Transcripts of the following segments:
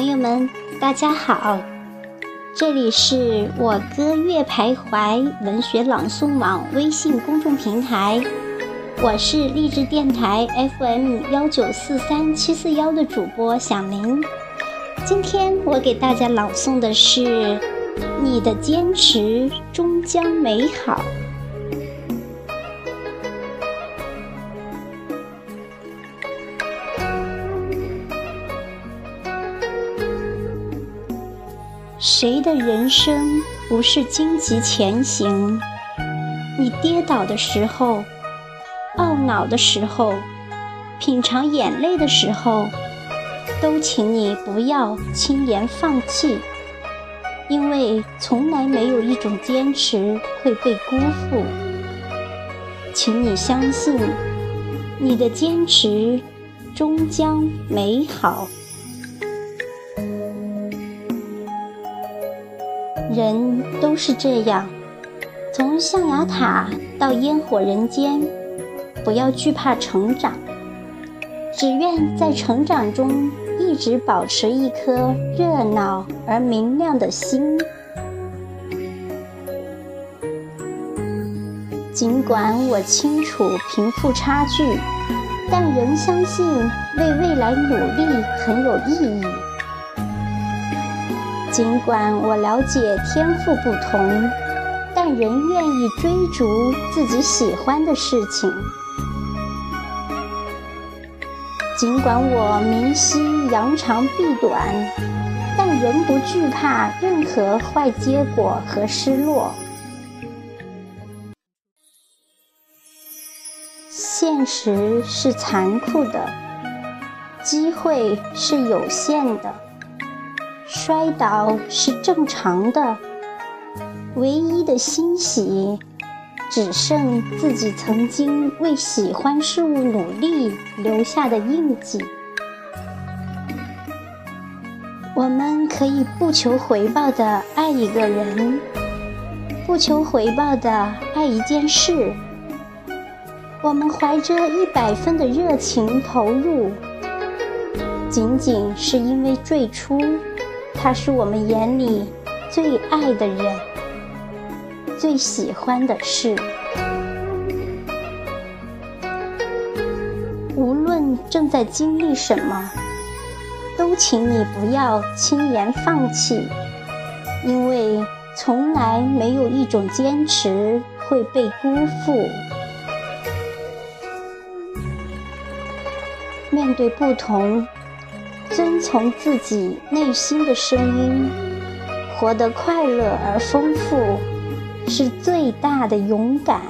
朋友们，大家好！这里是我歌月徘徊文学朗诵网微信公众平台，我是励志电台 FM 幺九四三七四幺的主播小林。今天我给大家朗诵的是《你的坚持终将美好》。谁的人生不是荆棘前行？你跌倒的时候，懊恼的时候，品尝眼泪的时候，都请你不要轻言放弃，因为从来没有一种坚持会被辜负。请你相信，你的坚持终将美好。人都是这样，从象牙塔到烟火人间，不要惧怕成长，只愿在成长中一直保持一颗热闹而明亮的心。尽管我清楚贫富差距，但仍相信为未来努力很有意义。尽管我了解天赋不同，但仍愿意追逐自己喜欢的事情。尽管我明晰扬长避短，但仍不惧怕任何坏结果和失落。现实是残酷的，机会是有限的。摔倒是正常的，唯一的欣喜，只剩自己曾经为喜欢事物努力留下的印记。我们可以不求回报的爱一个人，不求回报的爱一件事。我们怀着一百分的热情投入，仅仅是因为最初。他是我们眼里最爱的人，最喜欢的事。无论正在经历什么，都请你不要轻言放弃，因为从来没有一种坚持会被辜负。面对不同。遵从自己内心的声音，活得快乐而丰富，是最大的勇敢。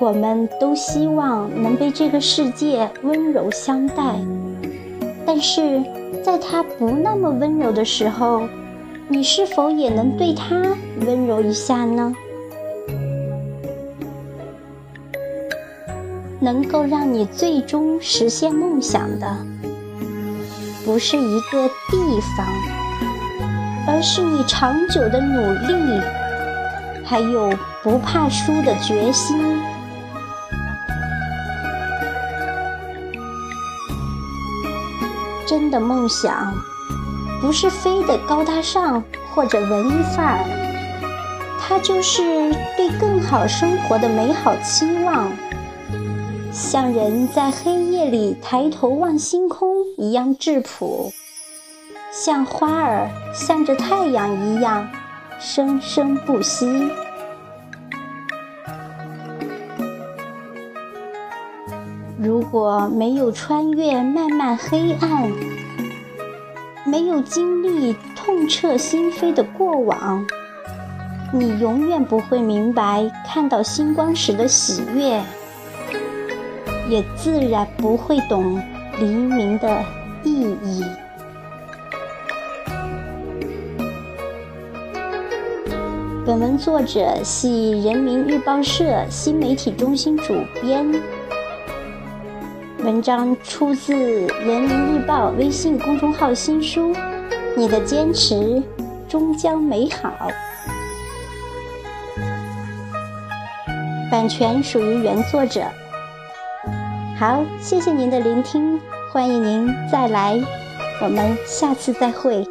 我们都希望能被这个世界温柔相待，但是在他不那么温柔的时候，你是否也能对他温柔一下呢？能够让你最终实现梦想的，不是一个地方，而是你长久的努力，还有不怕输的决心。真的梦想，不是非得高大上或者文艺范儿，它就是对更好生活的美好期望。像人在黑夜里抬头望星空一样质朴，像花儿向着太阳一样生生不息。如果没有穿越漫漫黑暗，没有经历痛彻心扉的过往，你永远不会明白看到星光时的喜悦。也自然不会懂黎明的意义。本文作者系人民日报社新媒体中心主编。文章出自人民日报微信公众号新书《你的坚持终将美好》。版权属于原作者。好，谢谢您的聆听，欢迎您再来，我们下次再会。